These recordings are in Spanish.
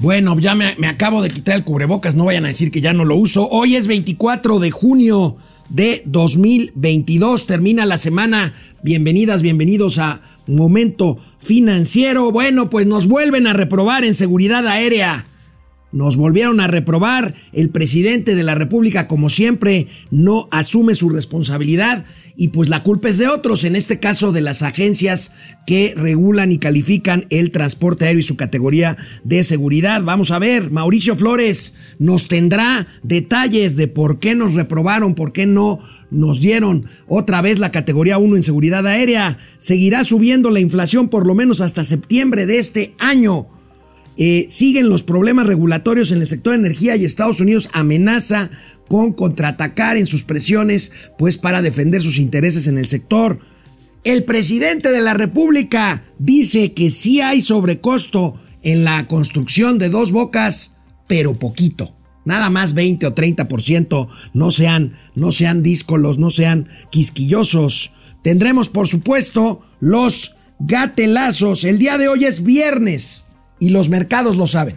Bueno, ya me, acabo de quitar el cubrebocas, no vayan a decir que ya no lo uso. Hoy es 24 de junio de 2022, termina la semana. Bienvenidas, bienvenidos a Momento Financiero. Bueno, pues nos vuelven a reprobar en seguridad aérea. Nos volvieron a reprobar. El presidente de la República, como siempre, no asume su responsabilidad y pues la culpa es de otros, en este caso de las agencias que regulan y califican el transporte aéreo y su categoría de seguridad. Vamos a ver, Mauricio Flores nos tendrá detalles de por qué nos reprobaron, por qué no nos dieron otra vez la categoría 1 en seguridad aérea. Seguirá subiendo la inflación por lo menos hasta septiembre de este año. Eh, siguen los problemas regulatorios en el sector de energía y Estados Unidos amenaza con contraatacar en sus presiones, pues para defender sus intereses en el sector. El presidente de la República dice que sí hay sobrecosto en la construcción de dos bocas, pero poquito. Nada más 20 o 30%. No sean, no sean díscolos, no sean quisquillosos. Tendremos, por supuesto, los gatelazos. El día de hoy es viernes y los mercados lo saben.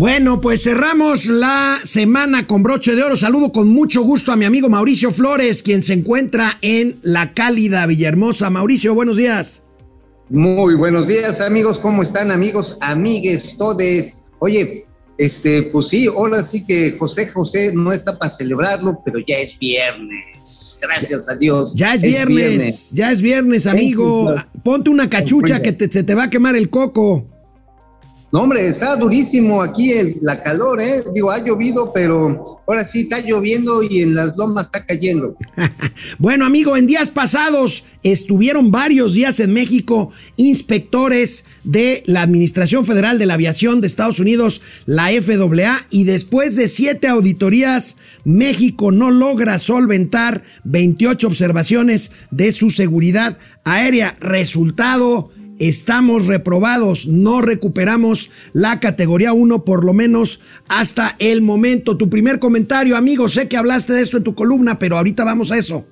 Bueno, pues cerramos la semana con broche de oro. Saludo con mucho gusto a mi amigo Mauricio Flores, quien se encuentra en la cálida Villahermosa. Mauricio, buenos días. Muy buenos días, amigos. ¿Cómo están, amigos, amigues, todes? Oye, este, pues sí, ahora sí que José José no está para celebrarlo, pero ya es viernes. Gracias a Dios. Ya es, viernes, ya es viernes, amigo. Ponte una cachucha que se te va a quemar el coco. No, hombre, está durísimo aquí el, la calor, ¿eh? Digo, ha llovido, pero ahora sí está lloviendo y en las lomas está cayendo. bueno, amigo, en días pasados estuvieron varios días en México inspectores de la Administración Federal de la Aviación de Estados Unidos, la FAA, y después de siete auditorías, México no logra solventar 28 observaciones de su seguridad aérea. Resultado estamos reprobados, no recuperamos la categoría 1 por lo menos hasta el momento. Tu primer comentario, amigo, sé que hablaste de esto en tu columna, pero ahorita vamos a eso.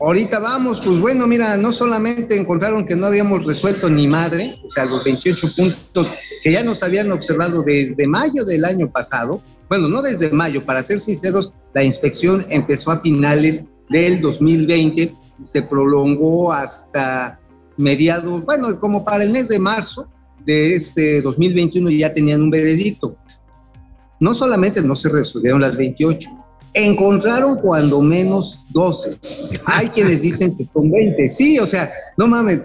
Ahorita vamos, pues bueno, mira, no solamente encontraron que no habíamos resuelto ni madre, o sea, los 28 puntos que ya nos habían observado desde mayo del año pasado, bueno, no desde mayo, para ser sinceros, la inspección empezó a finales del 2020 y se prolongó hasta mediados, bueno, como para el mes de marzo de este 2021 ya tenían un veredicto. No solamente no se resolvieron las 28, encontraron cuando menos 12. Hay quienes dicen que con 20. Sí, o sea, no mames,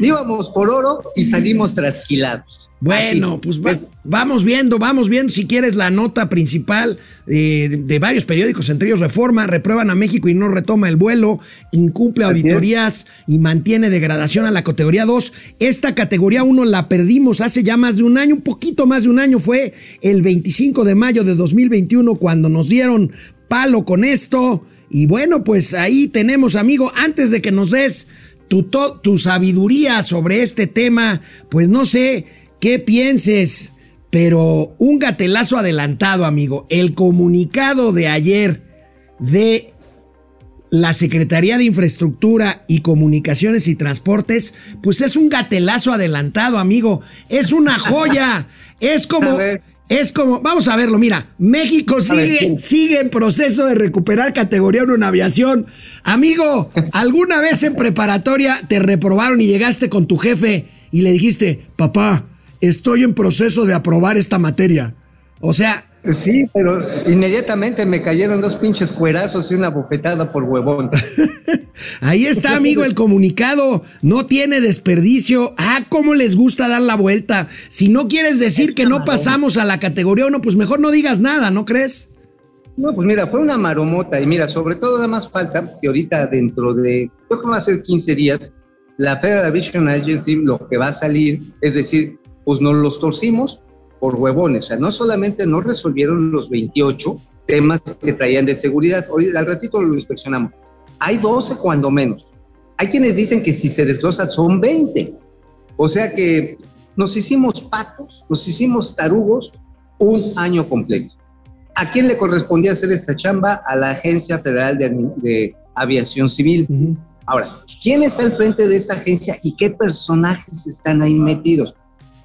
íbamos por oro y salimos trasquilados. Bueno, pues vamos viendo, vamos viendo si quieres la nota principal eh, de varios periódicos, entre ellos Reforma, reprueban a México y no retoma el vuelo, incumple auditorías y mantiene degradación a la categoría 2. Esta categoría 1 la perdimos hace ya más de un año, un poquito más de un año, fue el 25 de mayo de 2021 cuando nos dieron palo con esto. Y bueno, pues ahí tenemos, amigo, antes de que nos des tu, tu sabiduría sobre este tema, pues no sé qué pienses, pero un gatelazo adelantado, amigo. El comunicado de ayer de la Secretaría de Infraestructura y Comunicaciones y Transportes, pues es un gatelazo adelantado, amigo. Es una joya. es como... Es como, vamos a verlo, mira, México sigue, sigue en proceso de recuperar categoría 1 en aviación. Amigo, ¿alguna vez en preparatoria te reprobaron y llegaste con tu jefe y le dijiste, papá, estoy en proceso de aprobar esta materia. O sea... Sí, pero inmediatamente me cayeron dos pinches cuerazos y una bofetada por huevón. Ahí está, amigo, el comunicado. No tiene desperdicio. Ah, cómo les gusta dar la vuelta. Si no quieres decir que no pasamos a la categoría 1, pues mejor no digas nada, ¿no crees? No, pues mira, fue una maromota. Y mira, sobre todo nada más falta que ahorita dentro de, creo que va a ser 15 días, la Federal Aviation Agency lo que va a salir, es decir, pues nos los torcimos por huevones. O sea, no solamente no resolvieron los 28 temas que traían de seguridad, al ratito lo inspeccionamos. Hay 12 cuando menos. hay quienes dicen que si se desglosa son 20. O sea que nos hicimos patos, nos hicimos tarugos un año completo. ¿A quién le correspondía hacer esta chamba? A la Agencia Federal de, de Aviación Civil. Ahora, ¿quién está al frente de esta agencia y qué personajes están ahí metidos?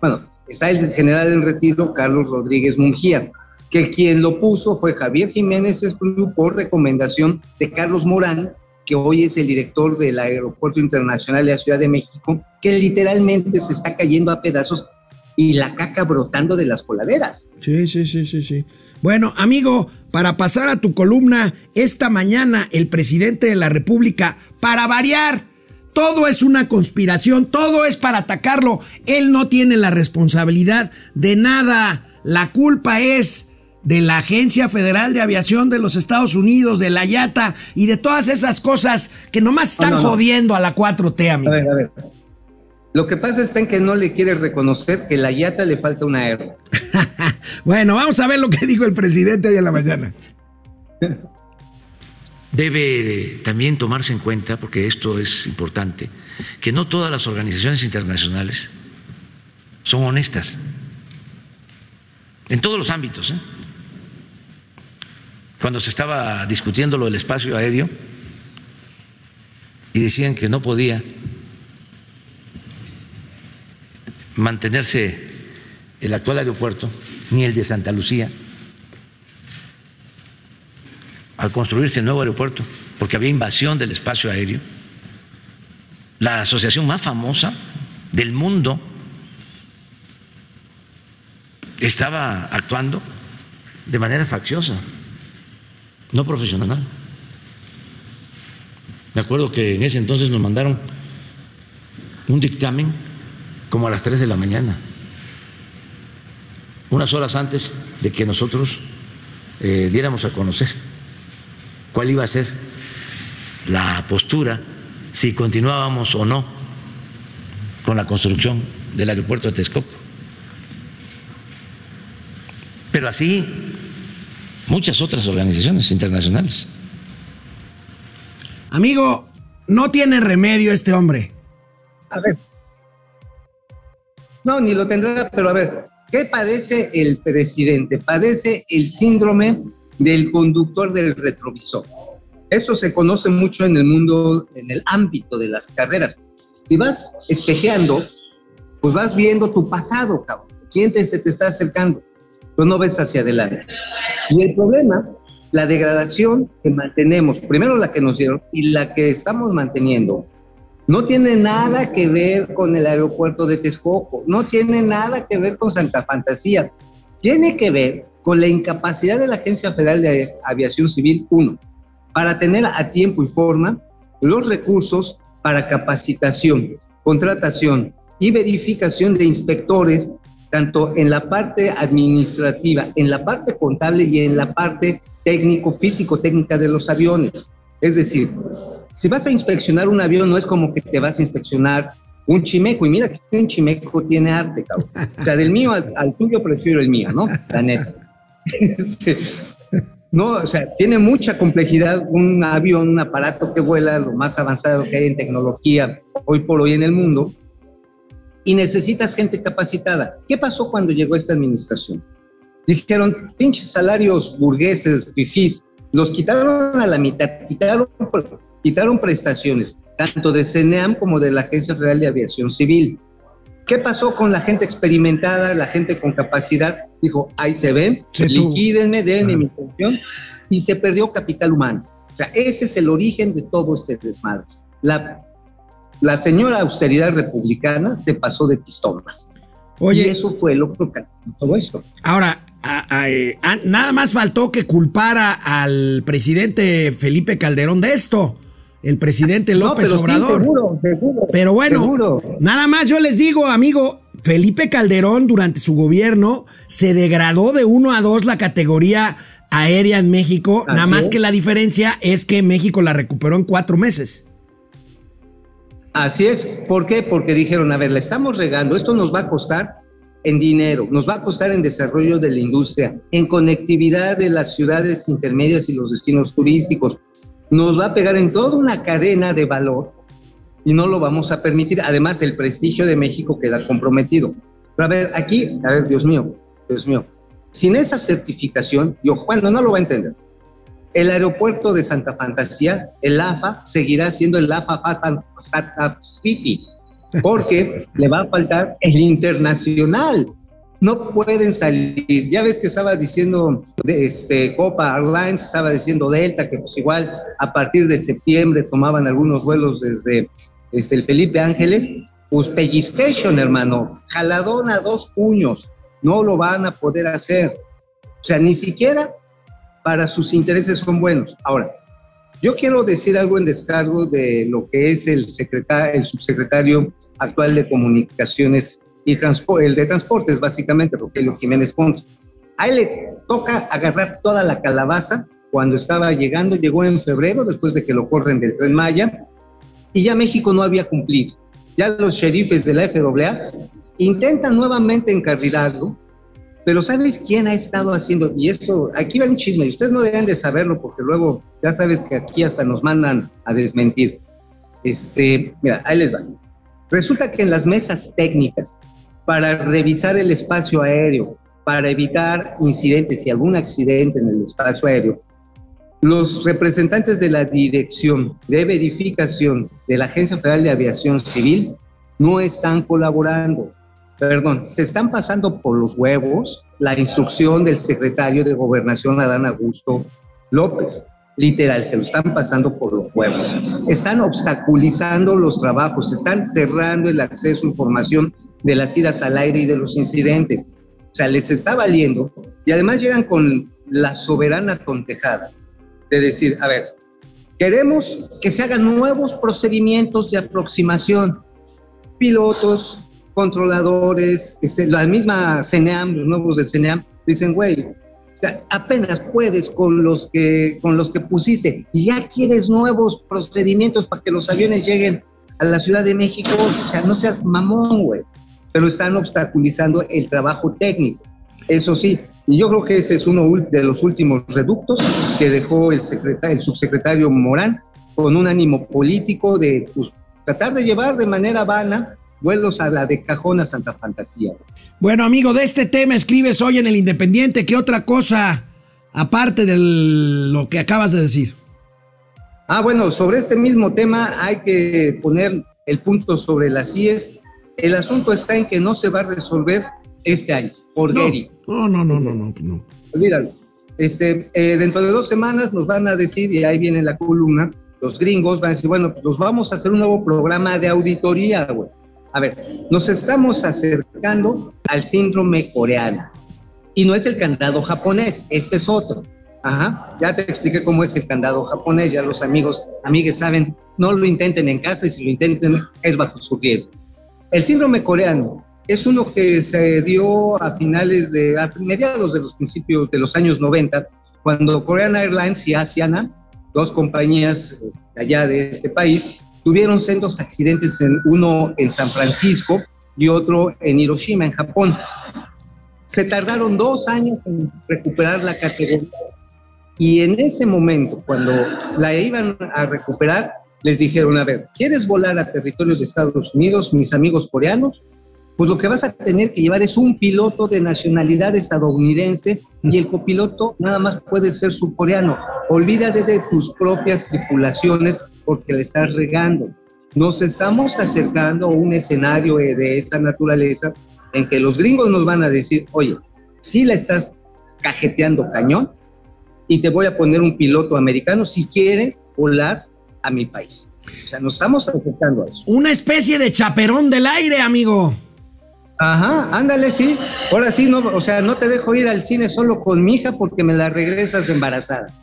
Bueno, está el general en retiro, Carlos Rodríguez Mungía, que quien lo puso fue Javier Jiménez Espriu por recomendación de Carlos Morán, que hoy es el director del Aeropuerto Internacional de la Ciudad de México, que literalmente se está cayendo a pedazos y la caca brotando de las coladeras. Sí, sí, sí, sí, sí. Bueno, amigo, para pasar a tu columna, esta mañana el presidente de la República, para variar, todo es una conspiración, todo es para atacarlo. Él no tiene la responsabilidad de nada. La culpa es de la Agencia Federal de Aviación de los Estados Unidos, de la IATA y de todas esas cosas que nomás están No, no, no. jodiendo a la 4T, amigo. A ver, a ver. Lo que pasa está en que no le quiere reconocer que la yata le falta una R. Bueno, vamos a ver lo que dijo el presidente hoy en la mañana. Debe también tomarse en cuenta, porque esto es importante, que no todas las organizaciones internacionales son honestas, en todos los ámbitos. ¿eh? Cuando se estaba discutiendo lo del espacio aéreo y decían que no podía mantenerse el actual aeropuerto, ni el de Santa Lucía, al construirse el nuevo aeropuerto, porque había invasión del espacio aéreo, la asociación más famosa del mundo estaba actuando de manera facciosa, no profesional. Me acuerdo que en ese entonces nos mandaron un dictamen como a las 3 de la mañana, unas horas antes de que nosotros eh, diéramos a conocer cuál iba a ser la postura, si continuábamos o no con la construcción del aeropuerto de Texcoco. Pero así muchas otras organizaciones internacionales. Amigo, no tiene remedio este hombre. A ver. No, ni lo tendrá, pero a ver, ¿qué padece el presidente? Padece el síndrome del conductor del retrovisor. Eso se conoce mucho en el mundo, en el ámbito de las carreras. Si vas espejeando, pues vas viendo tu pasado, cabrón. ¿Quién te, se te está acercando? Pues no ves hacia adelante. Y el problema, la degradación que mantenemos, primero la que nos dieron y la que estamos manteniendo, no tiene nada que ver con el aeropuerto de Texcoco, no tiene nada que ver con Santa Fantasía, tiene que ver con la incapacidad de la Agencia Federal de Aviación Civil, uno, para tener a tiempo y forma los recursos para capacitación, contratación y verificación de inspectores, tanto en la parte administrativa, en la parte contable y en la parte técnico, físico-técnica de los aviones. Es decir, si vas a inspeccionar un avión, no es como que te vas a inspeccionar un chimeco. Y mira que un chimeco tiene arte, cabrón. O sea, del mío al, al tuyo prefiero el mío, ¿no? La neta. Este, no, o sea, tiene mucha complejidad un avión, un aparato que vuela, lo más avanzado que hay en tecnología hoy por hoy en el mundo, y necesitas gente capacitada. ¿Qué pasó cuando llegó esta administración? Dijeron, pinches salarios burgueses, fifís, los quitaron a la mitad, quitaron, quitaron prestaciones, tanto de CENEAM como de la Agencia Federal de Aviación Civil. ¿Qué pasó con la gente experimentada, la gente con capacidad? Dijo, ahí se ven, liquídenme, denme mi pensión, y se perdió capital humano. O sea, ese es el origen de todo este desmadre. La, la señora austeridad republicana se pasó de pistolas. Oye, y eso fue lo que todo esto. ahora, a- a- eh, a- nada más faltó que culpara al presidente Felipe Calderón de esto. El presidente López pero sí, Obrador. seguro, seguro, Pero bueno, seguro. nada más yo les digo, amigo, Felipe Calderón durante su gobierno se degradó de 1 a 2 la categoría aérea en México, Así nada más es. que la diferencia es que México la recuperó en cuatro meses. Así es. ¿Por qué? Porque dijeron, a ver, la estamos regando, esto nos va a costar en dinero, nos va a costar en desarrollo de la industria, en conectividad de las ciudades intermedias y los destinos turísticos, nos va a pegar en toda una cadena de valor y no lo vamos a permitir. Además, el prestigio de México queda comprometido. Pero a ver, aquí, a ver, Dios mío, Dios mío, sin esa certificación, yo, bueno, no lo va a entender. El aeropuerto de Santa Fantasía, el AFA, seguirá siendo el AFA Fifi, porque le va a faltar el internacional. No pueden salir. Ya ves que estaba diciendo este, Copa Airlines, estaba diciendo Delta, que pues igual a partir de septiembre tomaban algunos vuelos desde este, el Felipe Ángeles. Pues pellizcation, hermano, jaladón a dos puños. No lo van a poder hacer. O sea, ni siquiera para sus intereses son buenos. Ahora, yo quiero decir algo en descargo de lo que es el, secretario, el subsecretario actual de Comunicaciones y el de Transportes, básicamente, Rogelio Jiménez Ponce. A él le toca agarrar toda la calabaza cuando estaba llegando, llegó en febrero, después de que lo corren del Tren Maya, y ya México no había cumplido. Ya los sheriffes de la FAA intentan nuevamente encarrilarlo, pero ¿sabes quién ha estado haciendo? Y esto, aquí va un chisme, y ustedes no deben de saberlo porque luego ya sabes que aquí hasta nos mandan a desmentir. Este, mira, ahí les va. Resulta que en las mesas técnicas para revisar el espacio aéreo, para evitar incidentes y algún accidente en el espacio aéreo, los representantes de la Dirección de Verificación de la Agencia Federal de Aviación Civil no están colaborando perdón, se están pasando por los huevos la instrucción del secretario de Gobernación, Adán Augusto López. Literal, se lo están pasando por los huevos. Están obstaculizando los trabajos, están cerrando el acceso a información de las idas al aire y de los incidentes. O sea, les está valiendo y además llegan con la soberana tontejada de decir, a ver, queremos que se hagan nuevos procedimientos de aproximación. Pilotos, controladores, este, la misma CNEAM, los nuevos de CNEAM, dicen, güey, apenas puedes con los que con los que pusiste y ya quieres nuevos procedimientos para que los aviones lleguen a la Ciudad de México, o sea, no seas mamón, güey. Pero están obstaculizando el trabajo técnico. Eso sí, y yo creo que ese es uno de los últimos reductos que dejó el, secretario, el subsecretario Morán con un ánimo político de pues, tratar de llevar de manera vana vuelos a la de Cajón a Santa Fantasía. Bueno, amigo, de este tema escribes hoy en el Independiente. ¿Qué otra cosa, aparte de lo que acabas de decir? Ah, bueno, sobre este mismo tema hay que poner el punto sobre las CIES. El asunto está en que no se va a resolver este año, por no, no, no, no, no, no, no. Olvídalo. Este, eh, dentro de dos semanas nos van a decir, y ahí viene la columna, los gringos van a decir, bueno, pues nos vamos a hacer un nuevo programa de auditoría, güey. A ver, nos estamos acercando al síndrome coreano. Y no es el candado japonés, este es otro. Ajá, ya te expliqué cómo es el candado japonés, ya los amigos, amigas saben, no lo intenten en casa y si lo intenten es bajo su riesgo. El síndrome coreano es uno que se dio a finales de, a mediados de los principios de los años 90, cuando Korean Airlines y Asiana, dos compañías allá de este país, tuvieron sendos accidentes, en, uno en San Francisco y otro en Hiroshima, en Japón. Se tardaron dos años en recuperar la categoría y en ese momento, cuando la iban a recuperar, les dijeron, a ver, ¿quieres volar a territorios de Estados Unidos, mis amigos coreanos? Pues lo que vas a tener que llevar es un piloto de nacionalidad estadounidense y el copiloto nada más puede ser surcoreano. Olvídate de tus propias tripulaciones porque le estás regando. Nos estamos acercando a un escenario de esa naturaleza en que los gringos nos van a decir, oye, si la estás cajeteando cañón y te voy a poner un piloto americano si quieres volar a mi país. O sea, nos estamos acercando a eso. Una especie de chaperón del aire, amigo. Ajá, ándale, sí. Ahora sí, no, o sea, no te dejo ir al cine solo con mi hija porque me la regresas embarazada.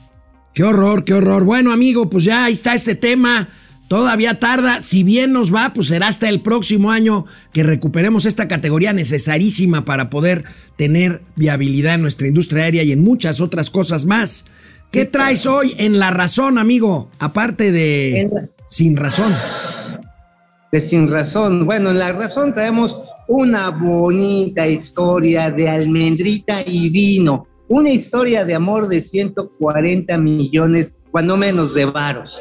Qué horror, qué horror. Bueno, amigo, pues ya ahí está este tema. Todavía tarda. Si bien nos va, pues será hasta el próximo año que recuperemos esta categoría necesarísima para poder tener viabilidad en nuestra industria aérea y en muchas otras cosas más. ¿Qué traes hoy en La Razón, amigo? Aparte de Sin Razón. De Sin Razón. Bueno, en La Razón traemos una bonita historia de almendrita y vino una historia de amor de 140 millones, cuando menos de varos.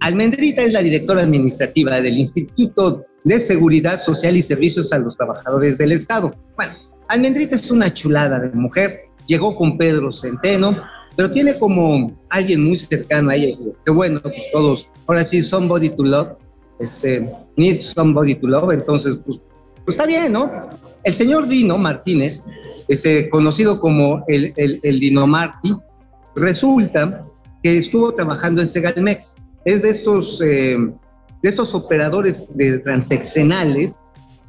Almendrita es la directora administrativa del Instituto de Seguridad Social y Servicios a los Trabajadores del Estado. Bueno, Almendrita es una chulada de mujer, llegó con Pedro Centeno, pero tiene como alguien muy cercano a ella, que bueno, pues todos, ahora sí, somebody to love, este, need somebody to love, entonces, pues, pues está bien, ¿no? El señor Dino Martínez, este, conocido como el, el, el Dino Martí, resulta que estuvo trabajando en Segalmex. Es de estos, eh, de estos operadores de transeccionales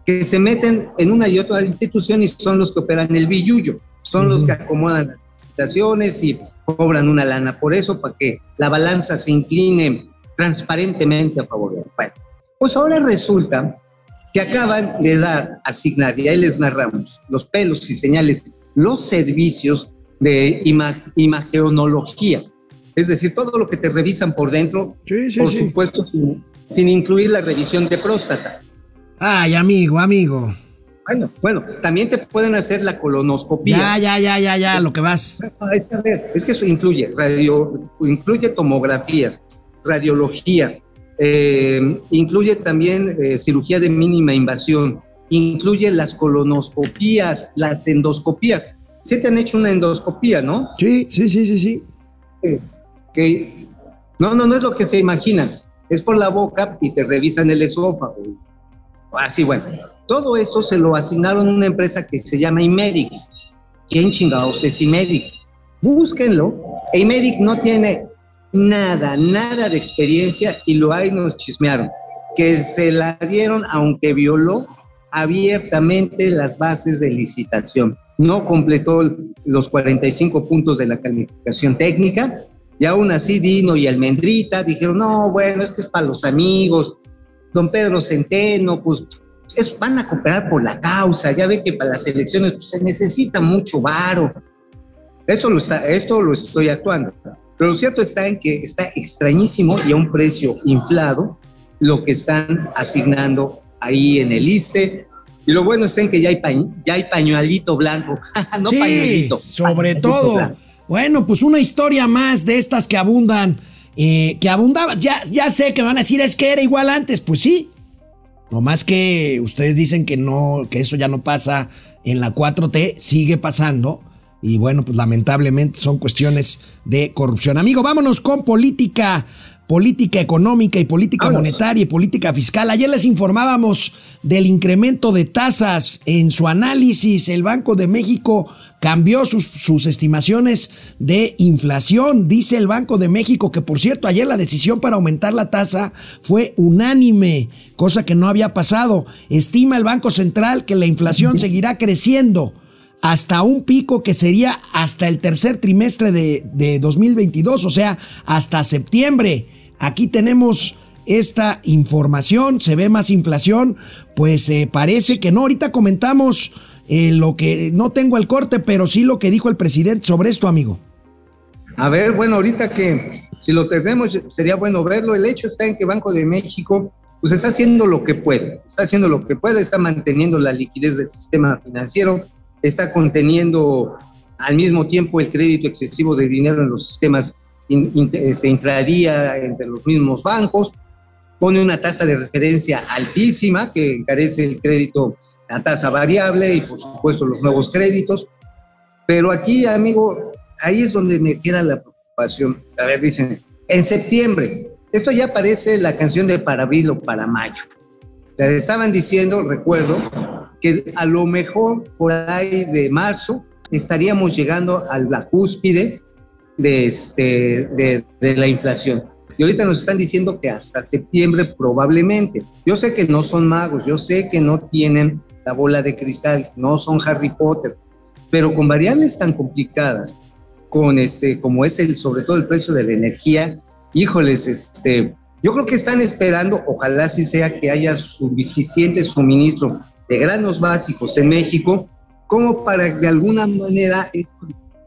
que se meten en una y otra institución y son los que operan el billuyo, son los que acomodan las licitaciones y cobran una lana por eso, para que la balanza se incline transparentemente a favor de Bueno, pues ahora resulta que acaban de dar, asignar, y ahí les narramos, los pelos y señales, los servicios de ima imagenología. Es decir, todo lo que te revisan por dentro, Sí, sí, por sí. supuesto, sin, sin incluir la revisión de próstata. Ay, amigo, amigo. Bueno, bueno, también te pueden hacer la colonoscopía. Ya, ya, ya, ya, ya, lo que vas. Es que eso incluye radio, incluye tomografías, radiología, eh, incluye también eh, cirugía de mínima invasión, incluye las colonoscopías, las endoscopías. Sí te han hecho una endoscopía, ¿no? Sí, sí, sí, sí, sí. Que no, no, no es lo que se imaginan. Es por la boca y te revisan el esófago. Así, bueno. Todo esto se lo asignaron a una empresa que se llama Imedic. ¿Quién chingados es Imedic? Búsquenlo. Imedic no tiene nada, nada de experiencia y lo hay nos chismearon. Que se la dieron aunque violó abiertamente las bases de licitación. No completó los 45 puntos de la calificación técnica y aún así Dino y Almendrita dijeron, no, bueno, es que es para los amigos. Don Pedro Centeno, pues es, van a cooperar por la causa. Ya ve que para las elecciones pues, se necesita mucho varo. Esto lo, está, esto lo estoy actuando. Pero lo cierto está en que está extrañísimo y a un precio inflado lo que están asignando ahí en el ISTE. Y lo bueno está en que ya hay, pañ, ya hay pañuelito blanco, no sí, pañuelito. Sobre pañuelito todo. blanco. Bueno, pues una historia más de estas que abundan, eh, que abundaban. Ya, ya sé que van a decir es que era igual antes. Pues sí. No más que ustedes dicen que no, que eso ya no pasa en la 4T, sigue pasando. Y bueno, pues lamentablemente son cuestiones de corrupción. Amigo, vámonos con política, política económica y política monetaria y política fiscal. Ayer les informábamos del incremento de tasas en su análisis. El Banco de México cambió sus, sus estimaciones de inflación. Dice el Banco de México que, por cierto, ayer la decisión para aumentar la tasa fue unánime, cosa que no había pasado. Estima el Banco Central que la inflación seguirá creciendo hasta un pico que sería hasta el tercer trimestre de, de 2022, o sea, hasta septiembre. Aquí tenemos esta información, se ve más inflación, pues eh, parece que no. Ahorita comentamos eh, lo que no tengo el corte, pero sí lo que dijo el presidente sobre esto, amigo. A ver, bueno, ahorita que si lo tenemos sería bueno verlo. El hecho está en que Banco de México pues está haciendo lo que puede, está haciendo lo que puede, está manteniendo la liquidez del sistema financiero, está conteniendo al mismo tiempo el crédito excesivo de dinero en los sistemas in, in, este, intradía entre los mismos bancos, pone una tasa de referencia altísima que encarece el crédito a tasa variable y por supuesto los nuevos créditos. Pero aquí, amigo, ahí es donde me queda la preocupación. A ver, dicen, en septiembre, esto ya parece la canción de para abril o para mayo. Les estaban diciendo, recuerdo, que a lo mejor por ahí de marzo estaríamos llegando a la cúspide de, este, de, la inflación. Y ahorita nos están diciendo que hasta septiembre probablemente. Yo sé que no son magos, yo sé que no tienen la bola de cristal, no son Harry Potter, pero con variables tan complicadas, con este, como es el, sobre todo el precio de la energía, híjoles, este, yo creo que están esperando, ojalá sí sea que haya suficiente suministro de granos básicos en México, como para de alguna manera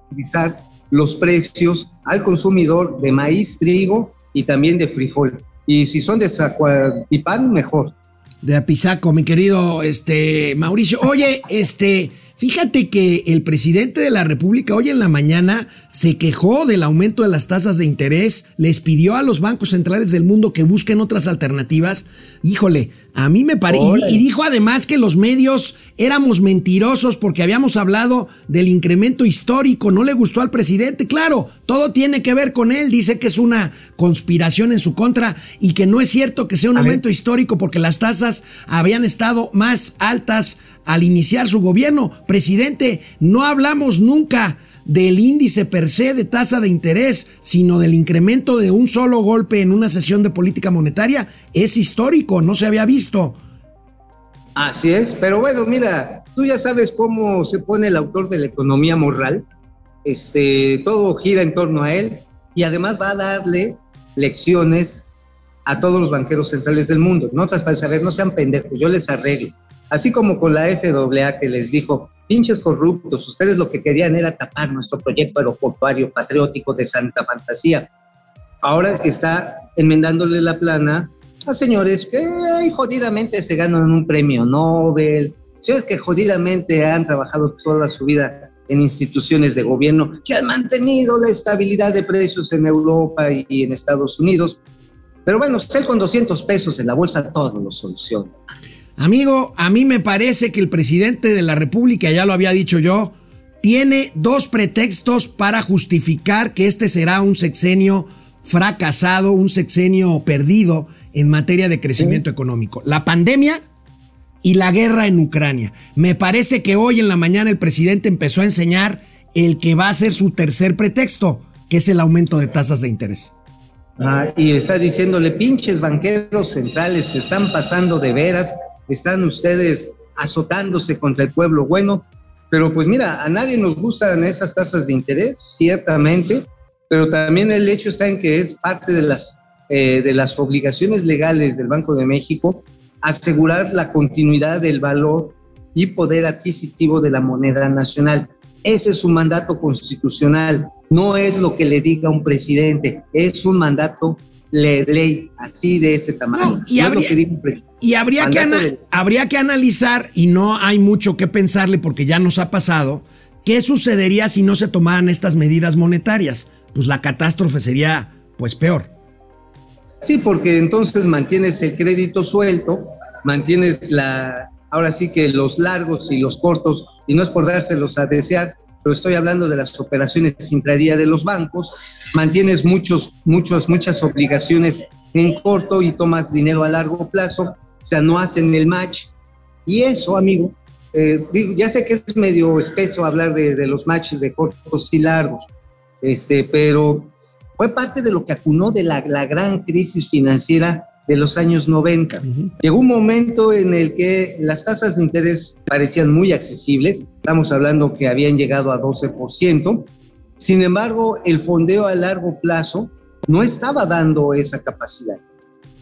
utilizar los precios al consumidor de maíz, trigo y también de frijol. Y si son de Zacualtipán, mejor. De Apizaco, mi querido este, Mauricio. Oye, este, Fíjate que el presidente de la República hoy en la mañana se quejó del aumento de las tasas de interés, les pidió a los bancos centrales del mundo que busquen otras alternativas. Híjole, a mí me parece. Y, y, dijo además que los medios éramos mentirosos porque habíamos hablado del incremento histórico. No le gustó al presidente. Claro, todo tiene que ver con él. Dice que es una conspiración en su contra y que no es cierto que sea un aumento histórico porque las tasas habían estado más altas al iniciar su gobierno. Presidente, no hablamos nunca del índice per se de tasa de interés, sino del incremento de un solo golpe en una sesión de política monetaria. Es histórico, no se había visto. Así es, pero bueno, mira, tú ya sabes cómo se pone el autor de la economía moral. Este, todo gira en torno a él y además va a darle lecciones a todos los banqueros centrales del mundo. Notas para saber, no sean pendejos, yo les arreglo. Así como con la FAA que les dijo, pinches corruptos, ustedes lo que querían era tapar nuestro proyecto aeroportuario patriótico de Santa Fantasía. Ahora está enmendándole la plana a señores que ay, jodidamente se ganan un premio Nobel, señores que jodidamente han trabajado toda su vida en instituciones de gobierno que han mantenido la estabilidad de precios en Europa y en Estados Unidos. Pero bueno, usted con 200 pesos en la bolsa todo lo soluciona. Amigo, a mí me parece que el presidente de la República, ya lo había dicho yo, tiene dos pretextos para justificar que este será un sexenio fracasado, un sexenio perdido en materia de crecimiento económico. La pandemia y la guerra en Ucrania. Me parece que hoy en la mañana el presidente empezó a enseñar el que va a ser su tercer pretexto, que es el aumento de tasas de interés. Ah, y está diciéndole, pinches banqueros centrales, se están pasando de veras, están ustedes azotándose contra el pueblo bueno, pero pues mira, a nadie nos gustan esas tasas de interés, ciertamente, pero también el hecho está en que es parte de las, eh, de las obligaciones legales del Banco de México asegurar la continuidad del valor y poder adquisitivo de la moneda nacional. Ese es su mandato constitucional, no es lo que le diga un presidente, es un mandato ley, así de ese tamaño. y, habría, que, y habría, que habría que analizar, y no hay mucho que pensarle porque ya nos ha pasado, ¿qué sucedería si no se tomaran estas medidas monetarias? Pues la catástrofe sería pues peor. Sí, porque entonces mantienes el crédito suelto, mantienes la, ahora sí que los largos y los cortos, y no es por dárselos a desear, pero estoy hablando de las operaciones intradía de los bancos, mantienes muchos, muchos, muchas obligaciones en corto y tomas dinero a largo plazo, o sea, no hacen el match. Y eso, amigo, eh, ya sé que es medio espeso hablar de, de, los matches de cortos y largos, este, pero fue parte de lo que acunó de la, la gran crisis financiera de los años 90. Llegó un momento en el que las tasas de interés parecían muy accesibles, estamos hablando que habían llegado a 12%, sin embargo, el fondeo a largo plazo no estaba dando esa capacidad.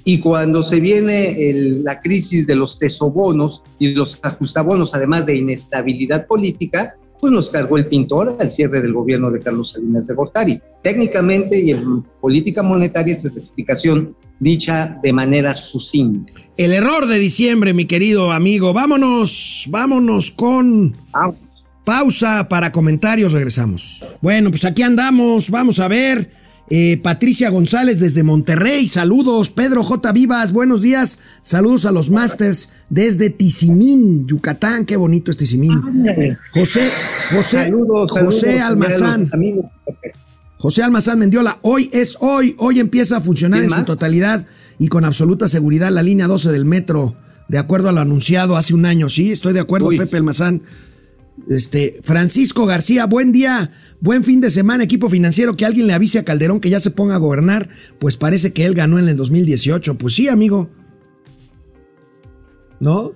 Y cuando se viene el, la crisis de los tesobonos y los ajustabonos, además de inestabilidad política, pues nos cargó el pintor al cierre del gobierno de Carlos Salinas de Gortari. Técnicamente y en política monetaria esa es la explicación dicha de manera sucinta. El error de diciembre, mi querido amigo. Vámonos, vámonos con pausa para comentarios, regresamos. Bueno, pues aquí andamos, vamos a ver. Eh, Patricia González desde Monterrey, saludos. Pedro J. Vivas, buenos días. Saludos a los Masters desde Tizimín, Yucatán. Qué bonito es Tizimín. José, José, saludos, José saludos, Almazán. amigos. José Almazán Mendiola, hoy es hoy, hoy empieza a funcionar en su totalidad y con absoluta seguridad la línea 12 del metro, de acuerdo a lo anunciado hace un año. Sí, estoy de acuerdo, Uy. Pepe Almazán. Este, Francisco García, buen día, buen fin de semana, equipo financiero, que alguien le avise a Calderón que ya se ponga a gobernar, pues parece que él ganó en el 2018. Pues sí, amigo. ¿No?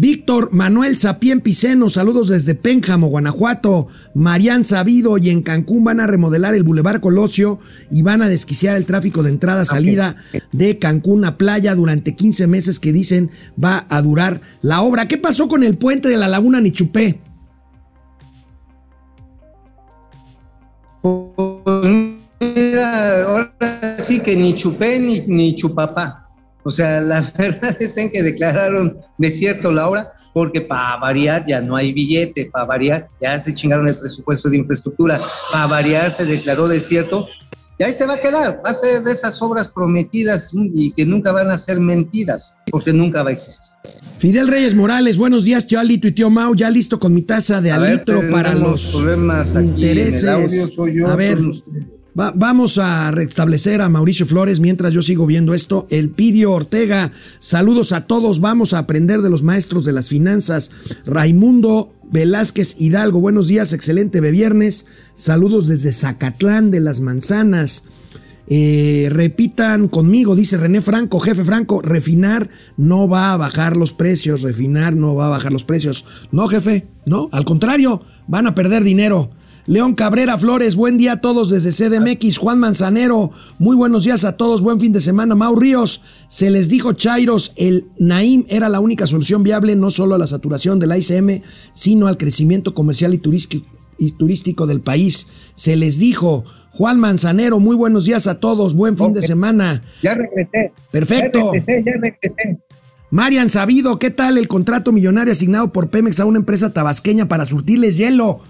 Víctor Manuel Sapien Piceno, saludos desde Pénjamo, Guanajuato. Marián Sabido y en Cancún van a remodelar el Boulevard Colosio y van a desquiciar el tráfico de entrada-salida de Cancún a playa durante 15 meses que dicen va a durar la obra. ¿Qué pasó con el puente de la Laguna Nichupé? Mira, ahora sí que ni chupé ni, ni chupapá. O sea, la verdad es en que declararon desierto la obra. porque para variar ya no hay billete, para variar ya se chingaron el presupuesto de infraestructura, para variar se declaró desierto y ahí se va a quedar, va a ser de esas obras prometidas y que nunca van a ser mentiras, porque nunca va a existir. Fidel Reyes Morales, buenos días, tío Alito y tío Mau, ya listo con mi taza de A ver, alitro para los problemas aquí en el intereses. audio, soy yo, a ver, son. Va- vamos a restablecer a Mauricio Flores mientras yo sigo viendo esto. El Pidio Ortega, saludos a todos, vamos a aprender de los maestros de las finanzas. Raimundo Velázquez Hidalgo, buenos días, excelente viernes. Saludos desde Zacatlán de las Manzanas. Eh, repitan conmigo, dice René Franco, jefe Franco, refinar no va a bajar los precios, refinar no va a bajar los precios. No, jefe, no, al contrario, van a perder dinero. León Cabrera Flores, buen día a todos desde CDMX. Juan Manzanero, muy buenos días a todos, buen fin de semana. Mau Ríos, se les dijo Chairos, el Naim era la única solución viable no solo a la saturación de la ICM, sino al crecimiento comercial y turístico, y turístico del país. Se les dijo, Juan Manzanero, muy buenos días a todos, buen fin de semana. Ya regresé. Perfecto. Ya regresé, ya regresé. Marian Sabido, ¿qué tal el contrato millonario asignado por Pemex a una empresa tabasqueña para surtirles hielo?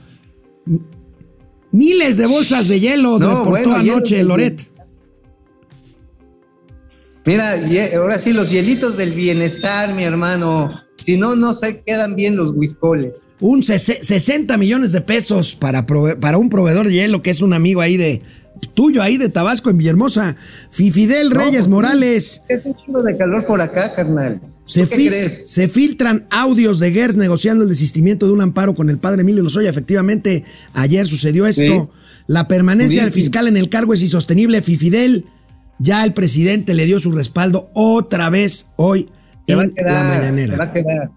Miles de bolsas de hielo No, reportó bueno, hielo anoche del- Loret. Mira, y ahora sí, los hielitos del bienestar, mi hermano. Si no, no se quedan bien los whiskoles. Un sese- 60 millones de pesos para, para un proveedor de hielo que es un amigo ahí de tuyo, ahí de Tabasco, en Villahermosa. Fidel Reyes pues, Morales. Es un chingo de calor por acá, carnal. Se, ¿Tú ¿Qué fil- crees? se filtran audios de Gers negociando el desistimiento de un amparo con el padre Emilio Lozoya. Efectivamente, ayer sucedió esto. Sí. La permanencia del fiscal en el cargo es insostenible. Fifidel, ya el presidente le dio su respaldo otra vez hoy a en la. Se va mañanera. a quedar.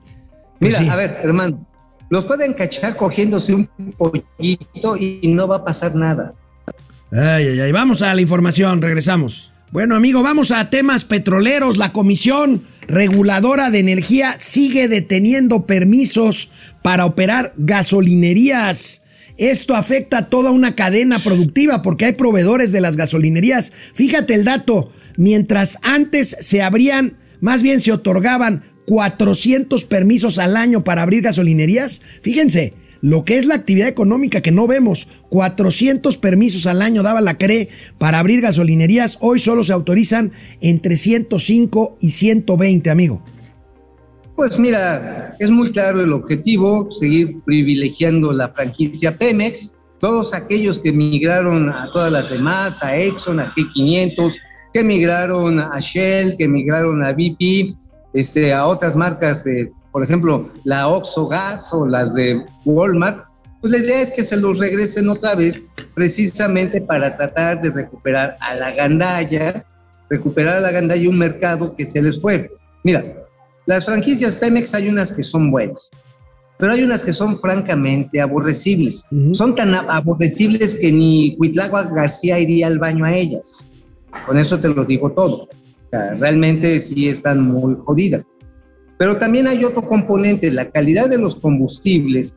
Pues Mira, sí. a ver, hermano. Los pueden cachar cogiéndose un pollito y no va a pasar nada. Ay, ay, ay. Vamos a la información, regresamos. Bueno, amigo, vamos a temas petroleros. La Comisión Reguladora de Energía sigue deteniendo permisos para operar gasolinerías. Esto afecta a toda una cadena productiva porque hay proveedores de las gasolinerías. Fíjate el dato, mientras antes se abrían, más bien se otorgaban 400 permisos al año para abrir gasolinerías, fíjense, lo que es la actividad económica que no vemos, 400 permisos al año daba la CRE para abrir gasolinerías, hoy solo se autorizan entre 105 y 120, amigo. Pues mira, es muy claro el objetivo, seguir privilegiando la franquicia Pemex. Todos aquellos que migraron a todas las demás, a Exxon, a G500, que migraron a Shell, que migraron a BP, este, a otras marcas de, por ejemplo, la Oxo Gas o las de Walmart, pues la idea es que se los regresen otra vez precisamente para tratar de recuperar a la gandalla, recuperar a la gandalla un mercado que se les fue. Mira, las franquicias Pemex hay unas que son buenas, pero hay unas que son francamente aborrecibles. Ujú. Son tan ab- aborrecibles que ni Huitlagua García iría al baño a ellas. Con eso te lo digo todo. O sea, realmente sí están muy jodidas. Pero también hay otro componente, la calidad de los combustibles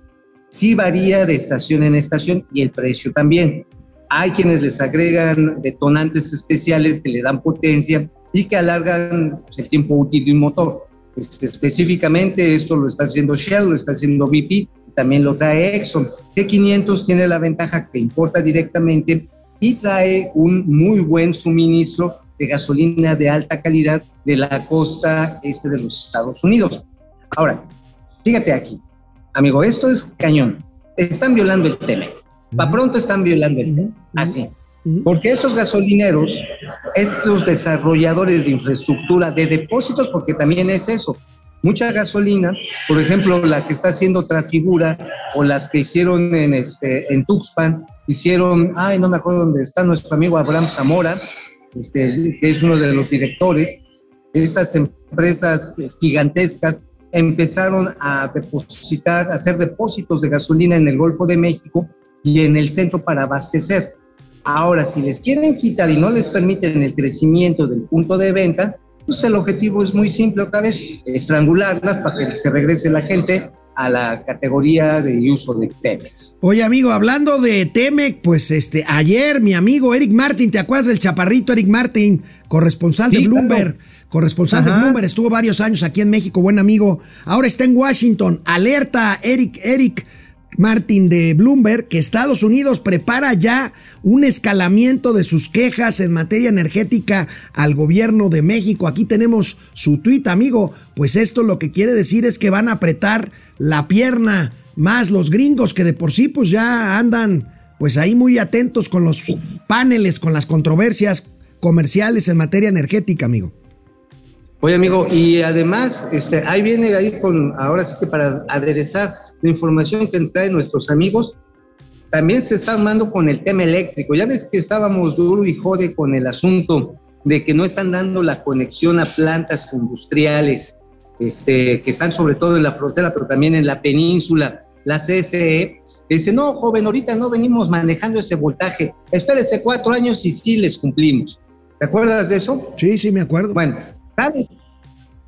sí varía de estación en estación y el precio también. Hay quienes les agregan detonantes especiales que le dan potencia y que alargan pues, el tiempo útil de un motor. Este, específicamente esto lo está haciendo Shell, lo está haciendo BP, también lo trae Exxon. G500 tiene la ventaja que importa directamente y trae un muy buen suministro de gasolina de alta calidad de la costa este de los Estados Unidos. Ahora, fíjate aquí, amigo, esto es cañón. Están violando el TEMEC. Pa' pronto están violando el TEMEC. Así. Porque estos gasolineros, estos desarrolladores de infraestructura, de depósitos, porque también es eso, mucha gasolina, por ejemplo, la que está haciendo Transfigura o las que hicieron en, este, en Tuxpan, hicieron, ay, no me acuerdo dónde está nuestro amigo Abraham Zamora, este, que es uno de los directores, estas empresas gigantescas empezaron a depositar, a hacer depósitos de gasolina en el Golfo de México y en el centro para abastecer. Ahora, si les quieren quitar y no les permiten el crecimiento del punto de venta, pues el objetivo es muy simple otra vez, estrangularlas para que se regrese la gente a la categoría de uso de Pemex. Oye, amigo, hablando de Temec, pues este, ayer mi amigo Eric Martin, ¿te acuerdas del chaparrito Eric Martin, corresponsal de Bloomberg? claro. Corresponsal de. Bloomberg, estuvo varios años aquí en México, buen amigo. Ahora está en Washington. Alerta Eric, Eric Martin de Bloomberg que Estados Unidos prepara ya un escalamiento de sus quejas en materia energética al gobierno de México. Aquí tenemos su tuit, amigo. Pues esto lo que quiere decir es que van a apretar la pierna más los gringos que de por sí pues ya andan pues ahí muy atentos con los paneles, con las controversias comerciales en materia energética, amigo. Oye, amigo, y además, este, ahí viene ahí con, ahora sí que para aderezar la información que traen nuestros amigos, también se está armando con el tema eléctrico. Ya ves que estábamos duro y jode con el asunto de que no están dando la conexión a plantas industriales, este, que están sobre todo en la frontera, pero también en la península. La CFE dice, no, joven, ahorita no venimos manejando ese voltaje. Espérese cuatro años y sí les cumplimos. ¿Te acuerdas de eso? Sí, sí, me acuerdo. Bueno, ¿sabes?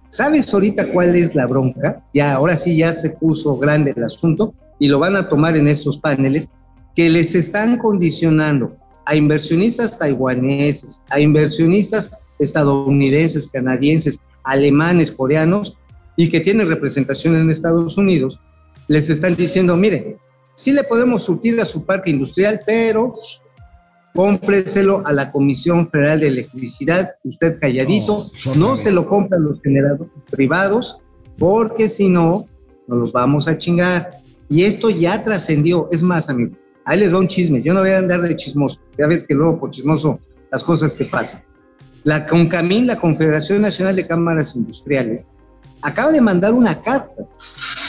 ¿Sabes ahorita cuál es la bronca? Ya, ahora sí ya se puso grande el asunto y lo van a tomar en estos paneles que les están condicionando a inversionistas taiwaneses, a inversionistas estadounidenses, canadienses, alemanes, coreanos y que tienen representación en Estados Unidos, les están diciendo, mire, sí le podemos surtir a su parque industrial, pero cómpreselo a la Comisión Federal de Electricidad, usted calladito, Oh, no se lo compran los generadores privados, porque si no, nos los vamos a chingar. Y esto ya trascendió, es más, amigo, ahí les va un chisme, yo no voy a andar de chismoso, ya ves que luego por chismoso las cosas que pasan. La CONCAMIN, la Confederación Nacional de Cámaras Industriales, acaba de mandar una carta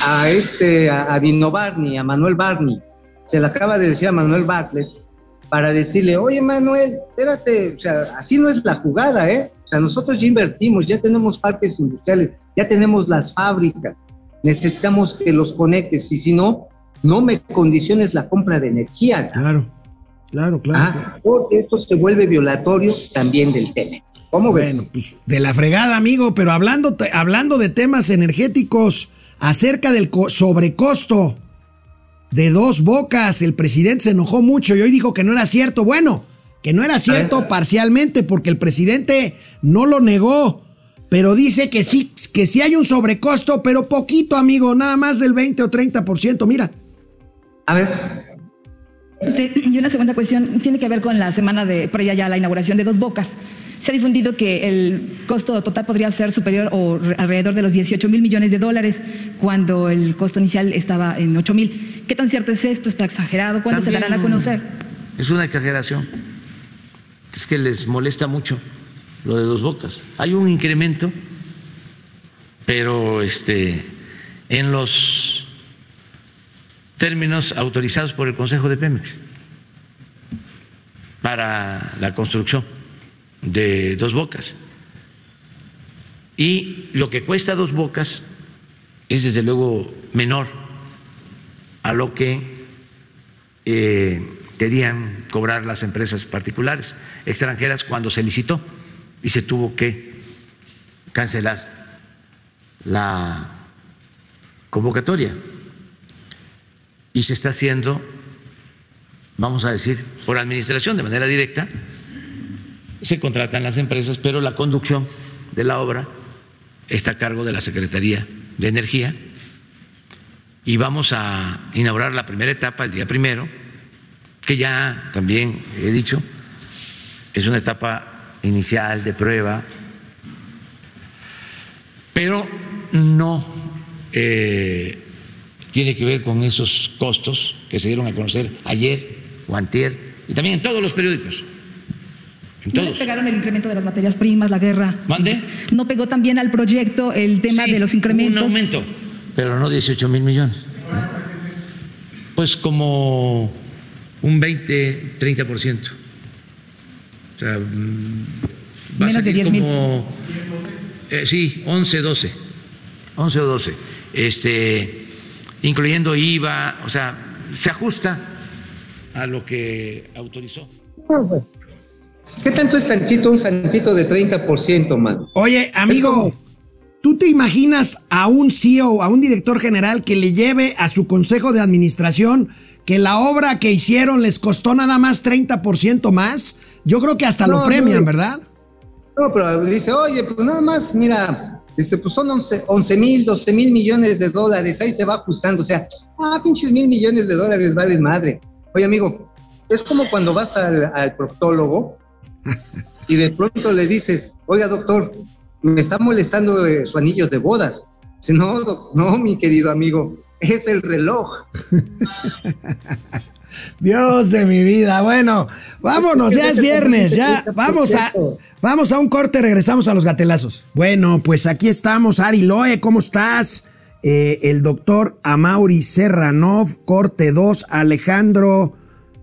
a este, a, a Dino Barney, a Manuel Barney, se la acaba de decir a Manuel Bartlett, para decirle, oye Manuel, espérate, o sea, así no es la jugada, ¿eh? O sea, nosotros ya invertimos, ya tenemos parques industriales, ya tenemos las fábricas, necesitamos que los conectes y si no, no me condiciones la compra de energía. Claro, claro, claro. Ah, porque esto se vuelve violatorio también del tema. ¿Cómo ves? Bueno, pues de la fregada, amigo, pero hablando, hablando de temas energéticos, acerca del co- sobrecosto de dos bocas, el presidente se enojó mucho y hoy dijo que no era cierto. Bueno, que no era cierto parcialmente porque el presidente no lo negó, pero dice que sí, que sí hay un sobrecosto, pero poquito, amigo, nada más del 20 o 30%. Mira, A ver, Y una segunda cuestión tiene que ver con la semana de previa ya a la inauguración de Dos Bocas. Se ha difundido que el costo total podría ser superior o re- alrededor de los 18 mil millones de dólares cuando el costo inicial estaba en 8 mil. ¿Qué tan cierto es esto? ¿Está exagerado? ¿Cuándo se darán a También conocer? Es una exageración. Es que les molesta mucho lo de dos bocas. Hay un incremento, pero este, en los términos autorizados por el Consejo de Pemex para la construcción de dos bocas. Y lo que cuesta dos bocas es desde luego menor a lo que eh, querían cobrar las empresas particulares extranjeras cuando se licitó y se tuvo que cancelar la convocatoria. Y se está haciendo, vamos a decir, por administración de manera directa. Se contratan las empresas, pero la conducción de la obra está a cargo de la Secretaría de Energía y vamos a inaugurar la primera etapa el día primero, que ya también he dicho, es una etapa inicial de prueba, pero no eh, tiene que ver con esos costos que se dieron a conocer ayer o y también en todos los periódicos. En ¿No les pegaron el incremento de las materias primas, la guerra? ¿Mande? ¿No pegó también al proyecto el tema Sí, de los incrementos? Un aumento, pero no 18 mil millones. ¿no? Pues como un 20, 30%. O sea, mm, va Menos a de salir 10,000. como. eh, sí, 11, 12. 11 o 12. Este, incluyendo IVA, o sea, se ajusta a lo que autorizó. ¿Qué tanto es tantito un santito de 30%, man? Oye, amigo, ¿Tú te imaginas a un CEO, a un director general que le lleve a su consejo de administración que la obra que hicieron les costó nada más 30% más? Yo creo que hasta No, lo premian, no. ¿verdad? No, pero dice, oye, pues nada más, mira, este, pues son 11 mil, 12 mil millones de dólares, ahí se va ajustando, o sea, ah, pinches mil millones de dólares, vale madre. Oye, amigo, es como cuando vas al, al proctólogo y de pronto le dices, oiga, doctor, me está molestando eh, su anillo de bodas. Dice, no, no, mi querido amigo, es el reloj. Dios de mi vida. Bueno, vámonos, ya es viernes, ya. Vamos a, vamos a un corte, regresamos a los gatelazos. Bueno, pues aquí estamos, Ari Loe, ¿cómo estás? Eh, el doctor Amauri Serranov, corte 2, Alejandro,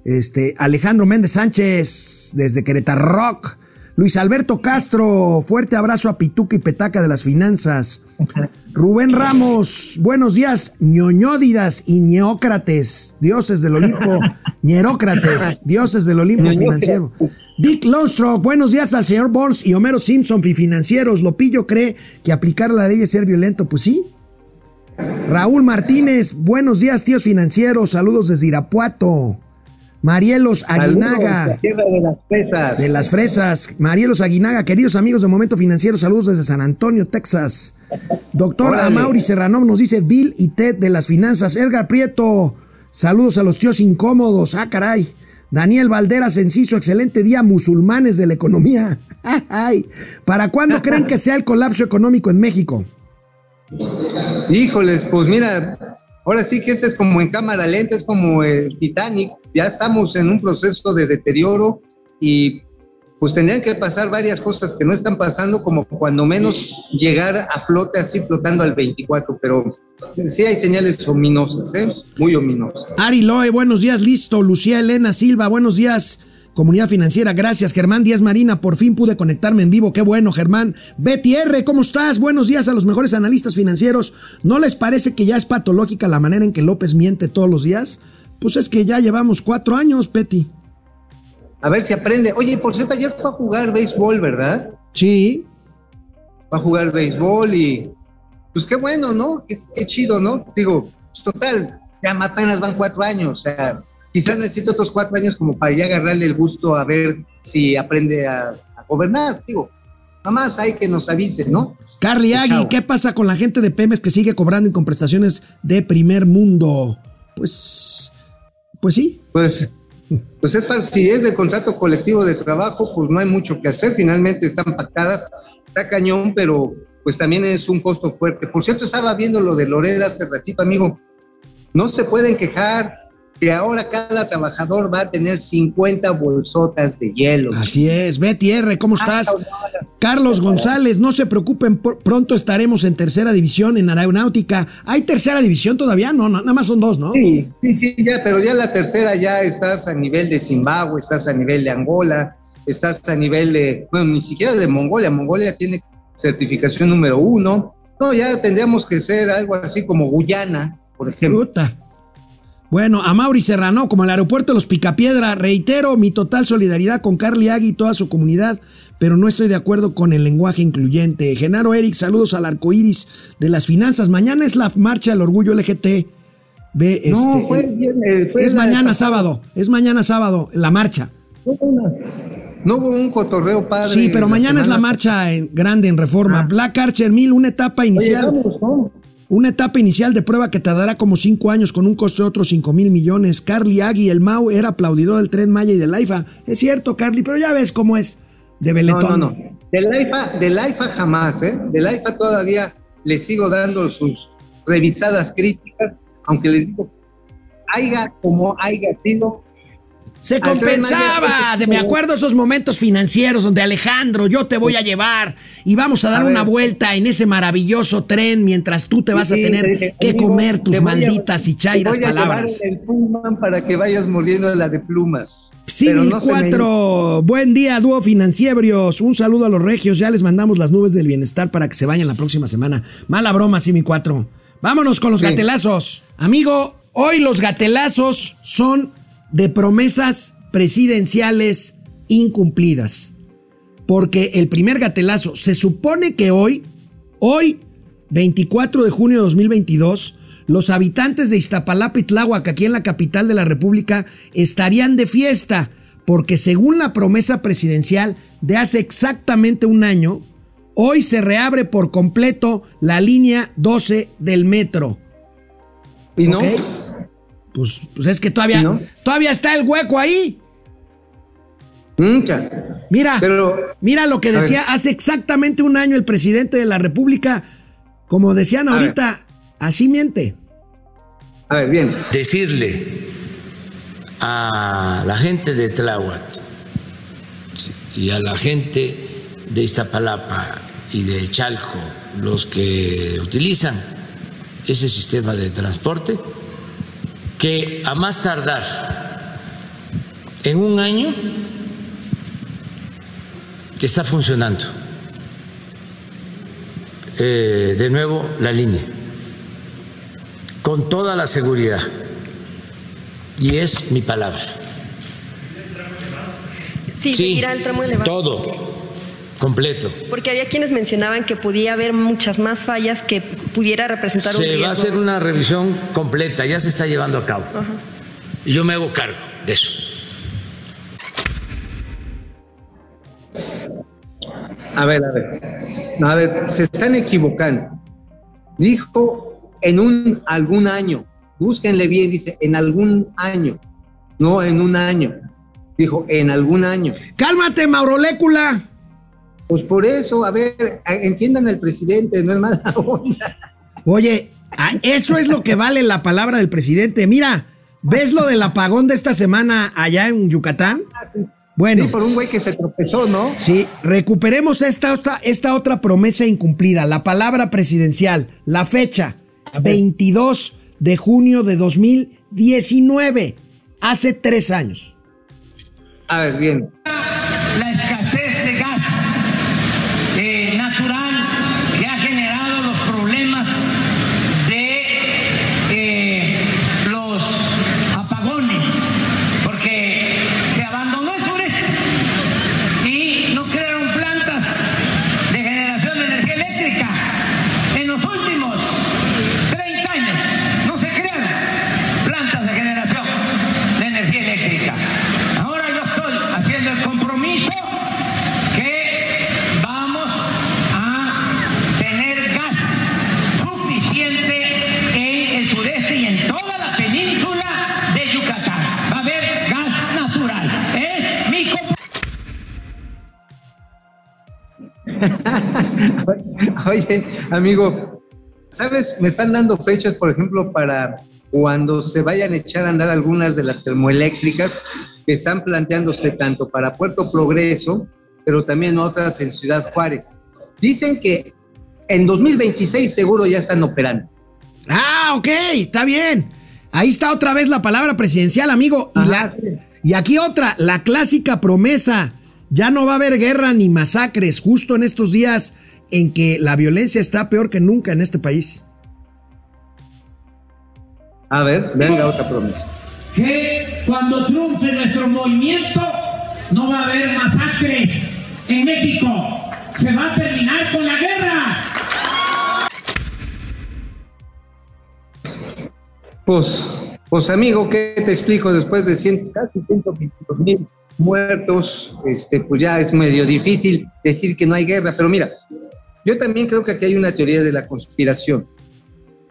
este, Alejandro Méndez Sánchez, desde Querétaro Rock. Luis Alberto Castro, fuerte abrazo a Pituca y Petaca de las Finanzas. Rubén Ramos, buenos días, ñoñódidas y ñeócrates, dioses del Olimpo, ñerócrates, dioses del Olimpo financiero. Dick Lostrock, buenos días al señor Burns y Homero Simpson, financieros. Lopillo cree que aplicar la ley es ser violento, pues sí. Raúl Martínez, buenos días, tíos financieros, saludos desde Irapuato. Marielos Aguinaga. Tierra de las pesas. De las fresas. Marielos Aguinaga, queridos amigos de Momento Financiero, saludos desde San Antonio, Texas. Doctor Órale. Amauri Serrano nos dice Bill y Ted de las finanzas. Edgar Prieto, saludos a los tíos incómodos. Ah, caray. Daniel Valderas Enciso, excelente día, musulmanes de la economía. Ay, ¿Para cuándo creen que sea el colapso económico en México? Híjoles, pues mira, ahora sí que este es como en cámara lenta, es como el Titanic, ya estamos en un proceso de deterioro y pues tendrían que pasar varias cosas que no están pasando, como cuando menos llegar a flote así flotando al 24, pero sí hay señales ominosas, ¿eh? muy ominosas. Ari Loe, buenos días, listo. Lucía Elena Silva, buenos días. Comunidad Financiera, gracias. Germán Díaz Marina, por fin pude conectarme en vivo. Qué bueno, Germán. Betty R, ¿cómo estás? Buenos días a los mejores analistas financieros. ¿No les parece que ya es patológica la manera en que López miente todos los días? Pues es que ya llevamos cuatro años, Betty. A ver si aprende. Oye, por cierto, ayer fue a jugar béisbol, ¿verdad? Sí. Va a jugar béisbol y pues qué bueno, ¿no? Qué, qué chido, ¿no? Digo, pues total, ya apenas van cuatro años, o sea, quizás necesito otros cuatro años como para ya agarrarle el gusto a ver si aprende a, a gobernar. Digo, nada más hay que nos avise, ¿no? Carly. Agui, ¿qué pasa con la gente de Pemex que sigue cobrando en compensaciones de primer mundo? Pues, pues sí. Pues, pues es para, si es del contrato colectivo de trabajo, pues no hay mucho que hacer, finalmente están pactadas, está cañón, pero pues también es un costo fuerte. Por cierto, estaba viendo lo de Loreda hace ratito, amigo, no se pueden quejar que ahora cada trabajador va a tener 50 bolsotas de hielo. Así es. Betty R, ¿cómo estás? Ah, Carlos González, no se preocupen, pronto estaremos en tercera división en aeronáutica. ¿Hay tercera división todavía? No, no, nada más son dos, ¿no? Sí, sí, sí, ya, pero ya la tercera ya estás a nivel de Zimbabue, estás a nivel de Angola, estás a nivel de, bueno, ni siquiera de Mongolia, Mongolia tiene certificación número uno, no, ya tendríamos que ser algo así como Guyana, por ejemplo. Puta. Bueno, a Mauri Serrano, como el aeropuerto de los Picapiedra, reitero mi total solidaridad con Carly Agui y toda su comunidad, pero no estoy de acuerdo con el lenguaje incluyente. Genaro Eric, saludos al arco iris de las finanzas. Mañana es la marcha del orgullo LGT. Ve, no, este, fue, el- viernes, fue es mañana sábado, es mañana sábado, la marcha. No hubo un cotorreo padre. Sí, pero mañana es la marcha en- grande en reforma. Ah. Black Archer 1000, una etapa Oye, inicial. vamos, ¿no? Una etapa inicial de prueba que tardará como cinco años con un costo de otros cinco mil millones. Carly Agui, el Mau, era aplaudidor del Tren Maya y del AIFA. Es cierto, Carly, pero ya ves cómo es de No, Beletón. no, no. Del AIFA, del AIFA jamás, ¿eh? Del AIFA todavía le sigo dando sus revisadas críticas, aunque les digo, haya como haya sido, Se Tren compensaba, Maya, de me acuerdo esos momentos financieros donde Alejandro, yo te voy a llevar y vamos a dar A una vuelta en ese maravilloso tren mientras tú te vas a tener que amigo, comer tus a- malditas y chairas palabras. El Pullman para que vayas mordiendo la de plumas. Sí, no se me- 4. Buen día, dúo financieros. Un saludo a los regios. Ya les mandamos las nubes del bienestar para que se vayan la próxima semana. Mala broma, sí, mi 4. Vámonos con los Sí. gatelazos. Amigo, hoy los gatelazos son de promesas presidenciales incumplidas. Porque el primer gatelazo, se supone que hoy, hoy 24 de junio de 2022, los habitantes de Iztapalapa y Tláhuac, aquí en la capital de la República, estarían de fiesta, porque según la promesa presidencial de hace exactamente un año, hoy se reabre por completo la línea 12 del metro. ¿Y no? Pues, pues es que todavía, todavía está el hueco ahí. Nunca. Mira, Pero, mira lo que decía hace exactamente un año el presidente de la República. Como decían ahorita, así miente. a ver, bien. decirle a la gente de Tláhuac y a la gente de Iztapalapa y de Chalco, los que utilizan ese sistema de transporte, que a más tardar en un año está funcionando eh, de nuevo la línea con toda la seguridad. Y es mi palabra. Sí, seguirá el tramo elevado. todo, completo. Porque había quienes mencionaban que podía haber muchas más fallas que pudiera representar un Se riesgo. va a hacer una revisión completa, ya se está llevando a cabo. Y yo me hago cargo de eso. A ver, a ver. A ver, se están equivocando. Dijo en un algún año. Búsquenle bien, dice en algún año. No en un año. Dijo en algún año. Cálmate, Maurolécula. Pues por eso, a ver, entiendan al presidente, no es mala onda. Oye, eso es lo que vale la palabra del presidente. Mira, ¿ves lo del apagón de esta semana allá en Yucatán? Bueno. Sí, por un güey que se tropezó, ¿no? Sí, recuperemos esta, otra- esta otra promesa incumplida, la palabra presidencial, la fecha, 22 de junio de 2019, hace tres años. A ver, bien. la amigo, ¿sabes? Me están dando fechas, por ejemplo, para cuando se vayan a echar a andar algunas de las termoeléctricas que están planteándose tanto para Puerto Progreso, pero también otras en Ciudad Juárez. Dicen que en 2026 seguro ya están operando. Ah, ok, está bien. Ahí está otra vez la palabra presidencial, amigo. Y, Ajá, la- sí. y aquí otra, la clásica promesa. Ya no va a haber guerra ni masacres justo en estos días en que la violencia está peor que nunca en este país. A ver, venga otra promesa. que cuando triunfe nuestro movimiento no va a haber masacres en México. Se va a terminar con la guerra. Pues, pues amigo, ¿qué te explico? Después de cien- casi 122 mil muertos, este, pues ya es medio difícil decir que no hay guerra. Pero mira, yo también creo que aquí hay una teoría de la conspiración.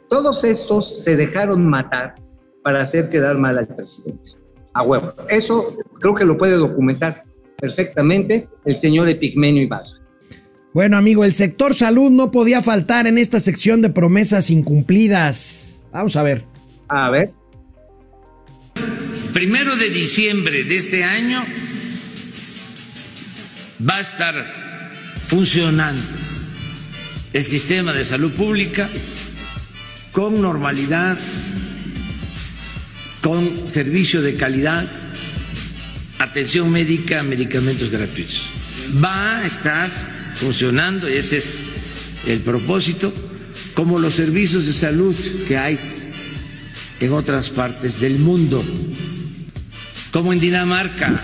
Todos estos se dejaron matar para hacer quedar mal al presidente. A huevo. Eso creo que lo puede documentar perfectamente el señor Epigmenio Ibarra. Bueno, amigo, el sector salud no podía faltar en esta sección de promesas incumplidas. Vamos a ver. A ver. primero de diciembre de este año va a estar funcionando el sistema de salud pública con normalidad, con servicio de calidad, atención médica, medicamentos gratuitos. Va a estar funcionando, ese es el propósito, como los servicios de salud que hay en otras partes del mundo, como en Dinamarca.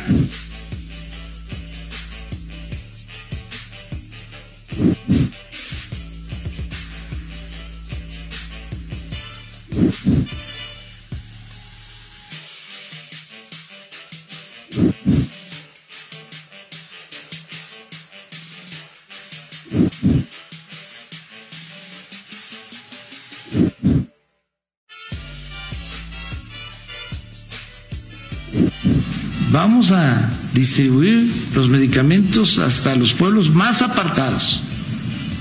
Distribuir los medicamentos hasta los pueblos más apartados.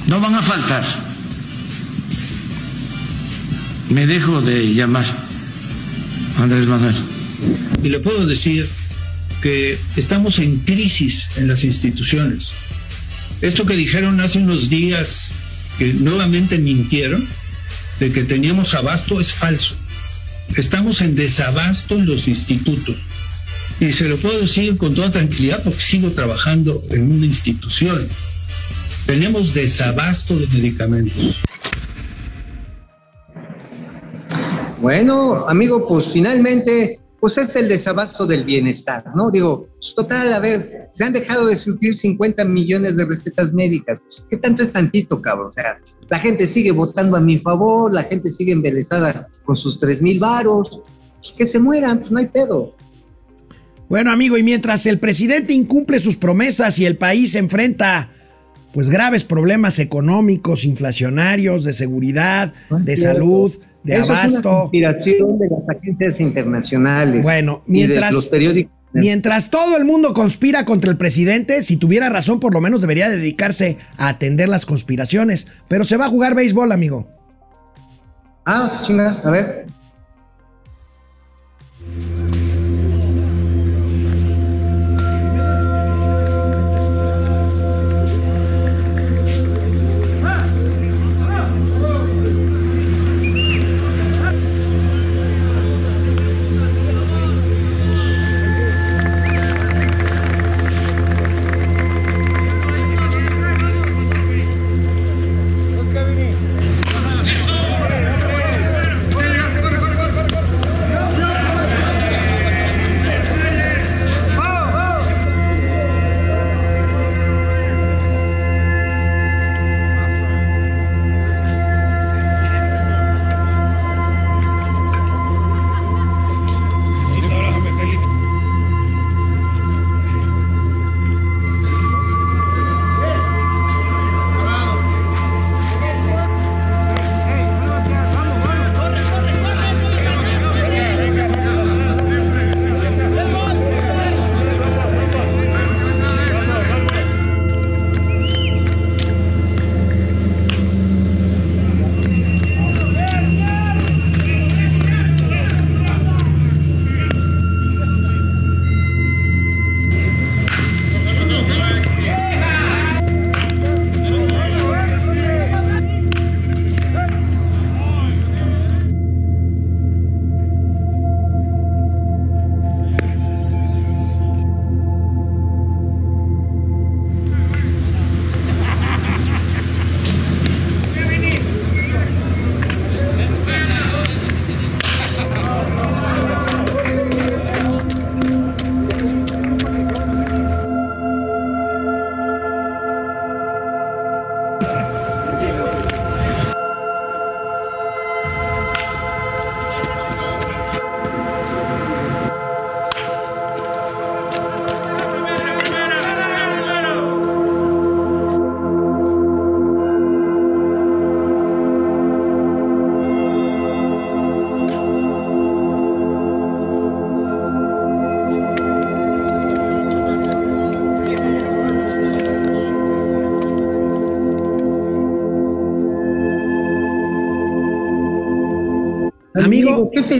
No van a faltar. Me dejo de llamar Andrés Manuel. Y le puedo decir que estamos en crisis en las instituciones. Esto que dijeron hace unos días, que nuevamente mintieron, de que teníamos abasto, es falso. Estamos en desabasto en los institutos. Y se lo puedo decir con toda tranquilidad porque sigo trabajando en una institución. Tenemos desabasto de medicamentos. Bueno, amigo, pues finalmente, pues es el desabasto del bienestar, ¿no? Digo, total, a ver, se han dejado de surtir 50 millones de recetas médicas. Pues, ¿Qué tanto es tantito, cabrón? O sea, la gente sigue votando a mi favor, la gente sigue embelesada con sus 3 mil varos. Pues que se mueran, pues no hay pedo. Bueno, amigo, y mientras el presidente incumple sus promesas y el país se enfrenta pues graves problemas económicos, inflacionarios, de seguridad, de cierto. salud, de Eso Es una abasto. conspiración de las agencias internacionales. Bueno, de mientras, los periódicos. mientras todo el mundo conspira contra el presidente, si tuviera razón, por lo menos debería dedicarse a atender las conspiraciones. Pero se va a jugar béisbol, amigo. Ah, chinga, a ver.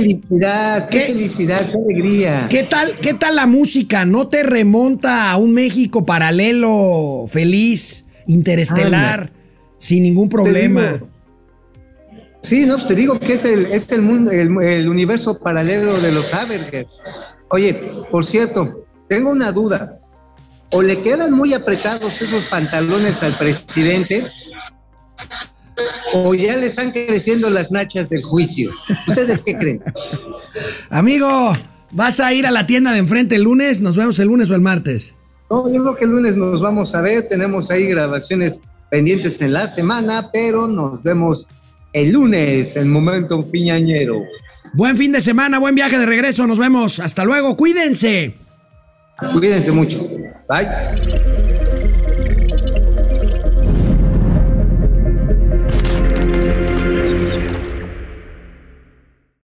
Felicidad, qué, ¿Qué? felicidad, qué alegría. ¿Qué tal, ¿Qué tal la música? ¿No te remonta a un México paralelo, feliz, interestelar, sin ningún problema? digo, Sí, no, pues te digo que es el, es el mundo, el, el universo paralelo de los Avergers. Oye, por cierto, tengo una duda. O le quedan muy apretados esos pantalones al presidente, o ya le están creciendo las nachas del juicio. ¿Ustedes qué creen? Amigo, ¿vas a ir a la tienda de enfrente el lunes? ¿Nos vemos el lunes o el martes? No, yo creo que el lunes nos vamos a ver. Tenemos ahí grabaciones pendientes en la semana, pero nos vemos el lunes, el momento piñañero. Buen fin de semana, buen viaje de regreso, nos vemos. Hasta luego, cuídense. Cuídense mucho. Bye.